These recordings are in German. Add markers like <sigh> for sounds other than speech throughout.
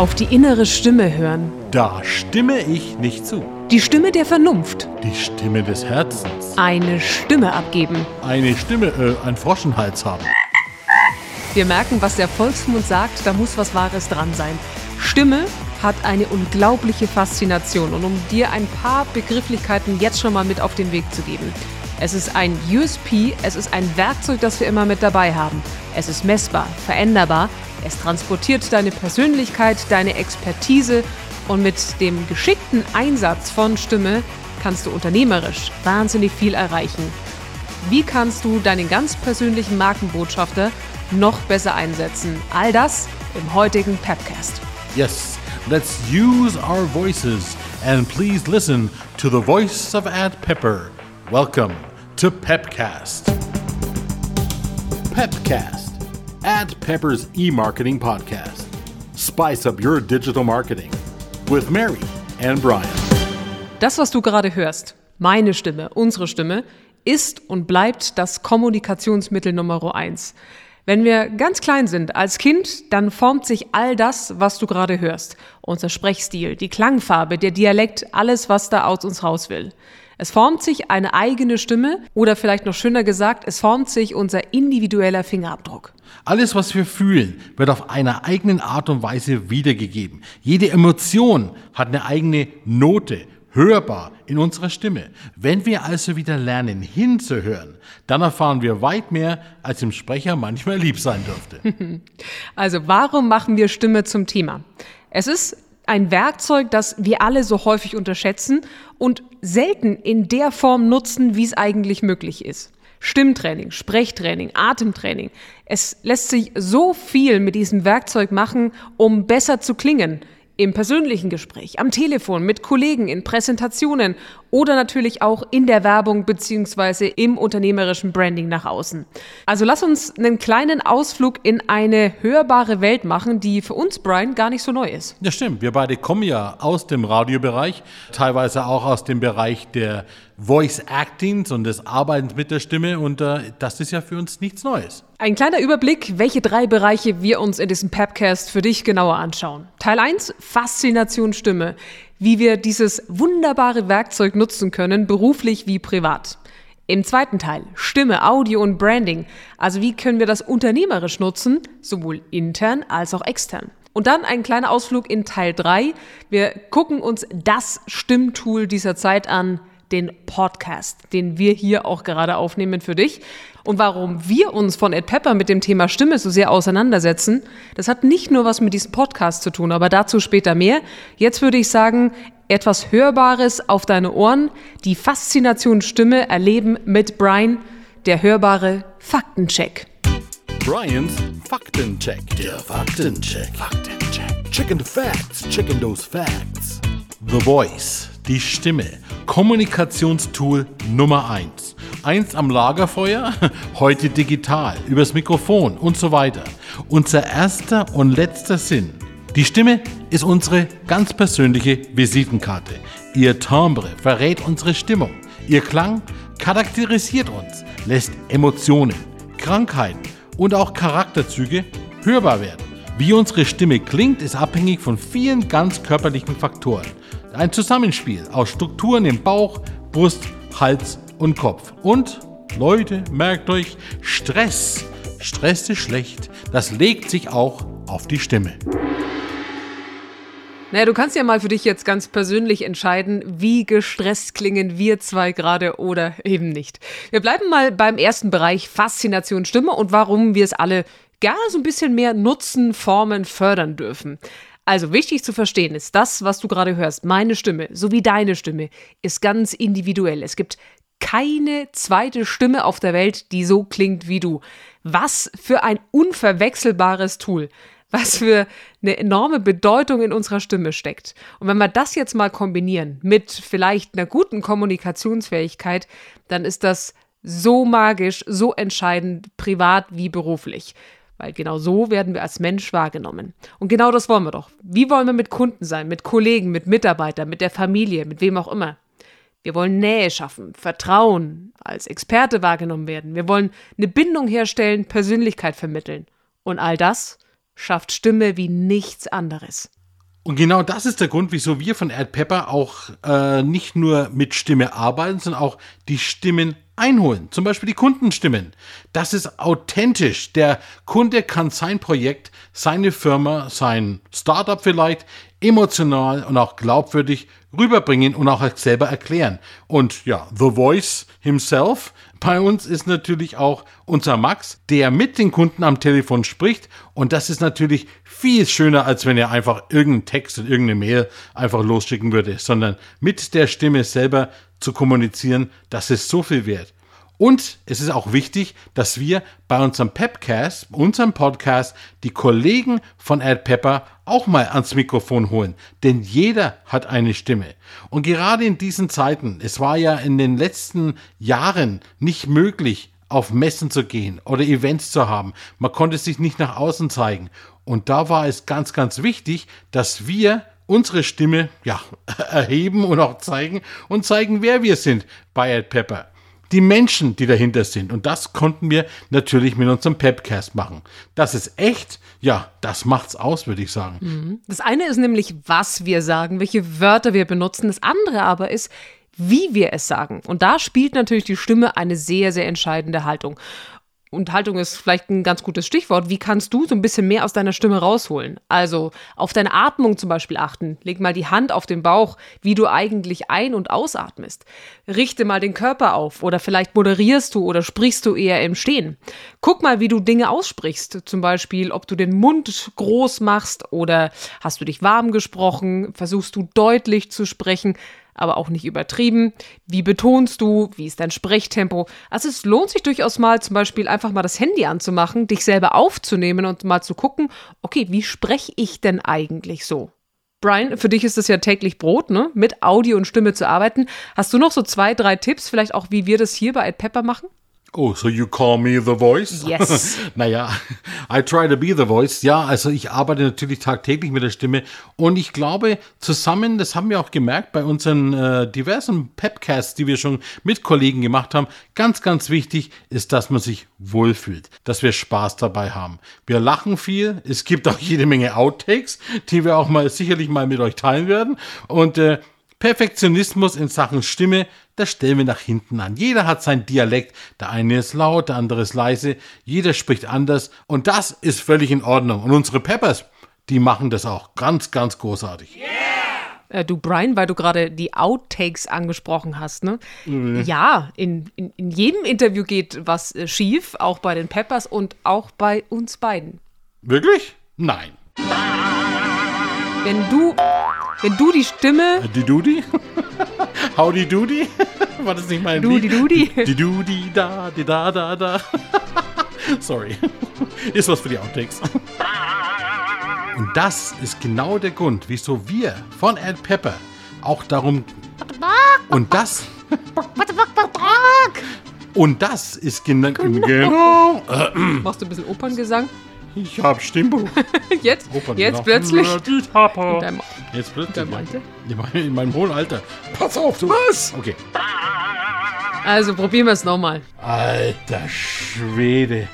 Auf die innere Stimme hören. Da stimme ich nicht zu. Die Stimme der Vernunft. Die Stimme des Herzens. Eine Stimme abgeben. Eine Stimme, äh, ein Froschenhals haben. Wir merken, was der Volksmund sagt, da muss was Wahres dran sein. Stimme hat eine unglaubliche Faszination und um dir ein paar Begrifflichkeiten jetzt schon mal mit auf den Weg zu geben. Es ist ein USP, es ist ein Werkzeug, das wir immer mit dabei haben. Es ist messbar, veränderbar, es transportiert deine Persönlichkeit, deine Expertise und mit dem geschickten Einsatz von Stimme kannst du unternehmerisch wahnsinnig viel erreichen. Wie kannst du deinen ganz persönlichen Markenbotschafter noch besser einsetzen? All das im heutigen Pepcast. Yes, let's use our voices and please listen to the voice of Ad Pepper. Welcome to Pepcast. Pepcast, Ad Pepper's e marketing podcast. Spice up your digital marketing with Mary and Brian. Das, was du gerade hörst, meine Stimme, unsere Stimme, ist und bleibt das Kommunikationsmittel Nummer eins. Wenn wir ganz klein sind als Kind, dann formt sich all das, was du gerade hörst. Unser Sprechstil, die Klangfarbe, der Dialekt, alles, was da aus uns raus will. Es formt sich eine eigene Stimme oder vielleicht noch schöner gesagt, es formt sich unser individueller Fingerabdruck. Alles, was wir fühlen, wird auf einer eigenen Art und Weise wiedergegeben. Jede Emotion hat eine eigene Note, hörbar in unserer Stimme. Wenn wir also wieder lernen, hinzuhören, dann erfahren wir weit mehr, als dem Sprecher manchmal lieb sein dürfte. <laughs> Also warum machen wir Stimme zum Thema? Es ist ein Werkzeug, das wir alle so häufig unterschätzen und selten in der Form nutzen, wie es eigentlich möglich ist. Stimmtraining, Sprechtraining, Atemtraining. Es lässt sich so viel mit diesem Werkzeug machen, um besser zu klingen, im persönlichen Gespräch, am Telefon, mit Kollegen, in Präsentationen oder natürlich auch in der Werbung beziehungsweise im unternehmerischen Branding nach außen. Also lass uns einen kleinen Ausflug in eine hörbare Welt machen, die für uns, Brian, gar nicht so neu ist. Ja, stimmt. Wir beide kommen ja aus dem Radiobereich, teilweise auch aus dem Bereich der Voice Actings und des Arbeitens mit der Stimme und äh, das ist ja für uns nichts Neues. Ein kleiner Überblick, welche drei Bereiche wir uns in diesem Pepcast für dich genauer anschauen. Teil 1, Faszination Stimme. Wie wir dieses wunderbare Werkzeug nutzen können, beruflich wie privat. Im zweiten Teil Stimme, Audio und Branding. Also wie können wir das unternehmerisch nutzen, sowohl intern als auch extern. Und dann ein kleiner Ausflug in Teil 3. Wir gucken uns das Stimmtool dieser Zeit an, den Podcast, den wir hier auch gerade aufnehmen für dich. Und warum wir uns von Ed Pepper mit dem Thema Stimme so sehr auseinandersetzen, das hat nicht nur was mit diesem Podcast zu tun, aber dazu später mehr. Jetzt würde ich sagen, etwas Hörbares auf deine Ohren, die Faszination Stimme erleben mit Brian, der hörbare Faktencheck. Brian's Faktencheck. Der Faktencheck. Faktencheck. Chicken the facts. Chicken those facts. The Voice. Die Stimme. Kommunikationstool Nummer 1. Eins am Lagerfeuer, <laughs> heute digital, übers Mikrofon und so weiter. Unser erster und letzter Sinn. Die Stimme ist unsere ganz persönliche Visitenkarte. Ihr Timbre verrät unsere Stimmung. Ihr Klang charakterisiert uns, lässt Emotionen, Krankheiten und auch Charakterzüge hörbar werden. Wie unsere Stimme klingt, ist abhängig von vielen ganz körperlichen Faktoren. Ein Zusammenspiel aus Strukturen im Bauch, Brust, Hals und Kopf. Und, Leute, merkt euch, Stress. Stress ist schlecht. Das legt sich auch auf die Stimme. Naja, du kannst ja mal für dich jetzt ganz persönlich entscheiden, wie gestresst klingen wir zwei gerade oder eben nicht. Wir bleiben mal beim ersten Bereich Faszination Stimme und warum wir es alle gerne so ein bisschen mehr nutzen, formen, fördern dürfen. Also wichtig zu verstehen ist, das, was du gerade hörst, meine Stimme sowie deine Stimme, ist ganz individuell. Es gibt keine zweite Stimme auf der Welt, die so klingt wie du. Was für ein unverwechselbares Tool. Was für eine enorme Bedeutung in unserer Stimme steckt. Und wenn wir das jetzt mal kombinieren mit vielleicht einer guten Kommunikationsfähigkeit, dann ist das so magisch, so entscheidend, privat wie beruflich. Weil genau so werden wir als Mensch wahrgenommen. Und genau das wollen wir doch. Wie wollen wir mit Kunden sein, mit Kollegen, mit Mitarbeitern, mit der Familie, mit wem auch immer? Wir wollen Nähe schaffen, Vertrauen, als Experte wahrgenommen werden. Wir wollen eine Bindung herstellen, Persönlichkeit vermitteln. Und all das schafft Stimme wie nichts anderes. Und genau das ist der Grund, wieso wir von AdPepper auch äh, nicht nur mit Stimme arbeiten, sondern auch die Stimmen einholen. Zum Beispiel die Kundenstimmen. Das ist authentisch. Der Kunde kann sein Projekt, seine Firma, sein Startup vielleicht emotional und auch glaubwürdig rüberbringen und auch selber erklären. Und ja, The Voice himself bei uns ist natürlich auch unser Max, der mit den Kunden am Telefon spricht. Und das ist natürlich viel schöner, als wenn er einfach irgendeinen Text und irgendeine Mail einfach losschicken würde, sondern mit der Stimme selber zu kommunizieren, das ist so viel wert. Und es ist auch wichtig, dass wir bei unserem Pepcast, unserem Podcast, die Kollegen von AdPepper auch mal ans Mikrofon holen. Denn jeder hat eine Stimme. Und gerade in diesen Zeiten, es war ja in den letzten Jahren nicht möglich, auf Messen zu gehen oder Events zu haben. Man konnte sich nicht nach außen zeigen. Und da war es ganz, ganz wichtig, dass wir unsere Stimme ja, <laughs> erheben und auch zeigen und zeigen, wer wir sind bei AdPepper die Menschen, die dahinter sind. Und das konnten wir natürlich mit unserem Pepcast machen. Das ist echt, ja, das macht's aus, würde ich sagen. Mhm. Das eine ist nämlich, was wir sagen, welche Wörter wir benutzen. Das andere aber ist, wie wir es sagen. Und da spielt natürlich die Stimme eine sehr, sehr entscheidende Haltung. Und Haltung ist vielleicht ein ganz gutes Stichwort. Wie kannst du so ein bisschen mehr aus deiner Stimme rausholen? Also auf deine Atmung zum Beispiel achten. Leg mal die Hand auf den Bauch, wie du eigentlich ein- und ausatmest. Richte mal den Körper auf oder vielleicht moderierst du oder sprichst du eher im Stehen. Guck mal, wie du Dinge aussprichst. Zum Beispiel, ob du den Mund groß machst oder hast du dich warm gesprochen, versuchst du deutlich zu sprechen aber auch nicht übertrieben. Wie betonst du? Wie ist dein Sprechtempo? Also es lohnt sich durchaus mal zum Beispiel einfach mal das Handy anzumachen, dich selber aufzunehmen und mal zu gucken, okay, wie spreche ich denn eigentlich so? Brian, für dich ist das ja täglich Brot, ne? Mit Audio und Stimme zu arbeiten. Hast du noch so zwei, drei Tipps, vielleicht auch, wie wir das hier bei Ed Pepper machen? Oh, so you call me the voice? Yes. <laughs> naja, I try to be the voice. Ja, also ich arbeite natürlich tagtäglich mit der Stimme und ich glaube, zusammen, das haben wir auch gemerkt bei unseren äh, diversen Pepcasts, die wir schon mit Kollegen gemacht haben, ganz, ganz wichtig ist, dass man sich wohlfühlt, dass wir Spaß dabei haben. Wir lachen viel, es gibt auch jede Menge Outtakes, die wir auch mal sicherlich mal mit euch teilen werden und äh, Perfektionismus in Sachen Stimme, das stellen wir nach hinten an. Jeder hat sein Dialekt. Der eine ist laut, der andere ist leise. Jeder spricht anders. Und das ist völlig in Ordnung. Und unsere Peppers, die machen das auch ganz, ganz großartig. Yeah! Äh, du, Brian, weil du gerade die Outtakes angesprochen hast, ne? Mhm. Ja, in, in, in, jedem Interview geht was äh, schief, auch bei den Peppers und auch bei uns beiden. Wirklich? Nein. Wenn du wenn du die Stimme. Äh, die Dudi? <laughs> Howdy Doody? War das nicht mein Dudi Dudi? <laughs> Die Dudi da, die da, da, da. <laughs> Sorry. Ist was für die Outtakes. Und das ist genau der Grund, wieso wir von Ed Pepper auch darum. Und das. Und das ist genau. genau Machst du ein bisschen Operngesang? Ich hab Stimmbruch. <laughs> jetzt? jetzt plötzlich? Deinem, jetzt plötzlich. In deinem Alter? In meinem hohen Alter. Pass auf, du. Was? Okay. Also probieren wir es nochmal. Alter Schwede.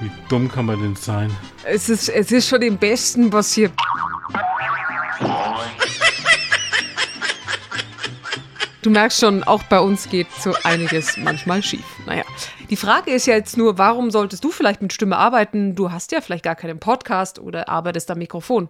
Wie dumm kann man denn sein? Es ist, es ist schon im Besten, was hier. Du merkst schon, auch bei uns geht so einiges manchmal schief. Naja, die Frage ist ja jetzt nur, warum solltest du vielleicht mit Stimme arbeiten? Du hast ja vielleicht gar keinen Podcast oder arbeitest am Mikrofon.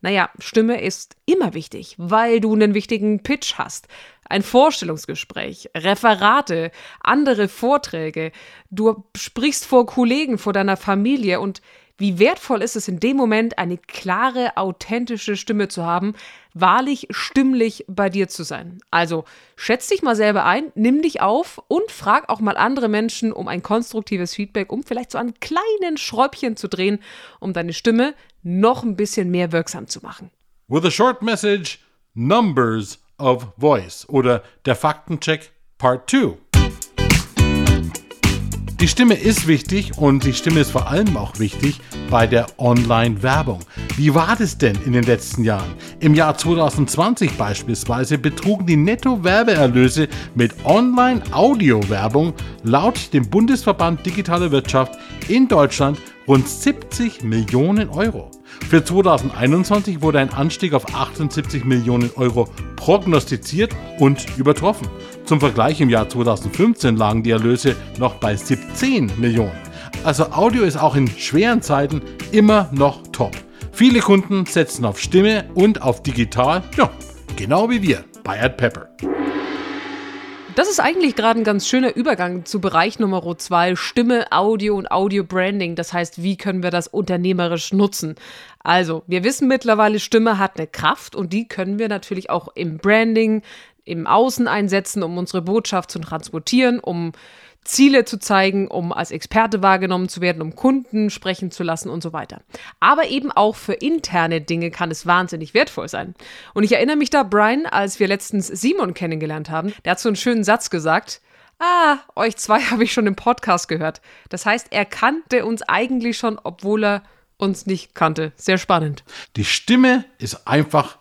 Naja, Stimme ist immer wichtig, weil du einen wichtigen Pitch hast. Ein Vorstellungsgespräch, Referate, andere Vorträge. Du sprichst vor Kollegen, vor deiner Familie und wie wertvoll ist es in dem Moment, eine klare, authentische Stimme zu haben, wahrlich stimmlich bei dir zu sein. Also schätz dich mal selber ein, nimm dich auf und frag auch mal andere Menschen um ein konstruktives Feedback, um vielleicht so ein kleinen Schräubchen zu drehen, um deine Stimme noch ein bisschen mehr wirksam zu machen. With a short message, Numbers of Voice oder der Faktencheck Part 2. Die Stimme ist wichtig und die Stimme ist vor allem auch wichtig bei der Online-Werbung. Wie war das denn in den letzten Jahren? Im Jahr 2020 beispielsweise betrugen die Netto-Werbeerlöse mit Online-Audio-Werbung laut dem Bundesverband Digitale Wirtschaft in Deutschland rund 70 Millionen Euro. Für 2021 wurde ein Anstieg auf 78 Millionen Euro prognostiziert und übertroffen. Zum Vergleich im Jahr 2015 lagen die Erlöse noch bei 17 Millionen. Also Audio ist auch in schweren Zeiten immer noch top. Viele Kunden setzen auf Stimme und auf digital, ja, genau wie wir bei AdPepper. Das ist eigentlich gerade ein ganz schöner Übergang zu Bereich Nummer 2, Stimme, Audio und Audio-Branding. Das heißt, wie können wir das unternehmerisch nutzen? Also, wir wissen mittlerweile, Stimme hat eine Kraft und die können wir natürlich auch im Branding, im Außen einsetzen, um unsere Botschaft zu transportieren, um Ziele zu zeigen, um als Experte wahrgenommen zu werden, um Kunden sprechen zu lassen und so weiter. Aber eben auch für interne Dinge kann es wahnsinnig wertvoll sein. Und ich erinnere mich da, Brian, als wir letztens Simon kennengelernt haben, der hat so einen schönen Satz gesagt. Ah, euch zwei <laughs> habe ich schon im Podcast gehört. Das heißt, er kannte uns eigentlich schon, obwohl er uns nicht kannte. Sehr spannend. Die Stimme ist einfach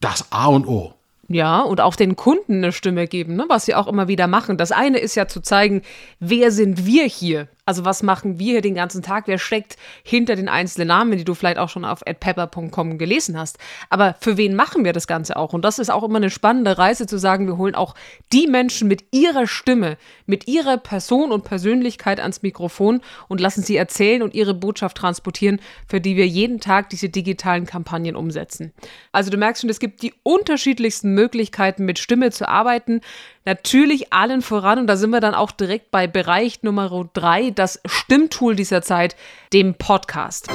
das A und O. Ja, und auch den Kunden eine Stimme geben, ne? was sie auch immer wieder machen. Das eine ist ja zu zeigen, wer sind wir hier? Also was machen wir hier den ganzen Tag? Wer steckt hinter den einzelnen Namen, die du vielleicht auch schon auf adpepper.com gelesen hast? Aber für wen machen wir das Ganze auch? Und das ist auch immer eine spannende Reise zu sagen, wir holen auch die Menschen mit ihrer Stimme, mit ihrer Person und Persönlichkeit ans Mikrofon und lassen sie erzählen und ihre Botschaft transportieren, für die wir jeden Tag diese digitalen Kampagnen umsetzen. Also du merkst schon, es gibt die unterschiedlichsten Möglichkeiten, mit Stimme zu arbeiten. Natürlich allen voran, und da sind wir dann auch direkt bei Bereich Nummer drei, das Stimmtool dieser Zeit, dem Podcast.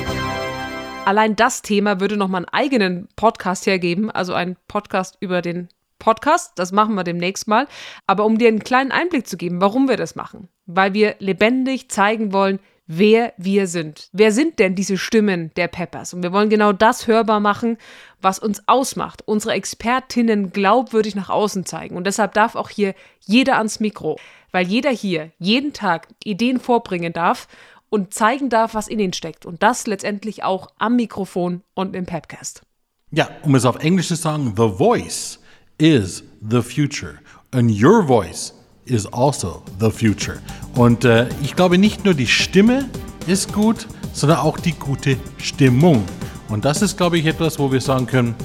Allein das Thema würde nochmal einen eigenen Podcast hergeben, also ein Podcast über den Podcast, das machen wir demnächst mal. Aber um dir einen kleinen Einblick zu geben, warum wir das machen, weil wir lebendig zeigen wollen, wer wir sind. Wer sind denn diese Stimmen der Peppers? Und wir wollen genau das hörbar machen, was uns ausmacht, unsere Expertinnen glaubwürdig nach außen zeigen. Und deshalb darf auch hier jeder ans Mikro, weil jeder hier jeden Tag Ideen vorbringen darf und zeigen darf, was in ihnen steckt. Und das letztendlich auch am Mikrofon und im Pepcast. Ja, um es auf Englisch zu sagen, the voice is the future. And your voice is also the future. Und äh, ich glaube, nicht nur die Stimme ist gut, sondern auch die gute Stimmung. Und das ist, glaube ich, etwas, wo wir sagen können,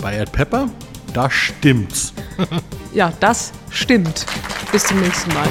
bei Ed Pepper, da stimmt's. <laughs> ja, das stimmt. Bis zum nächsten Mal.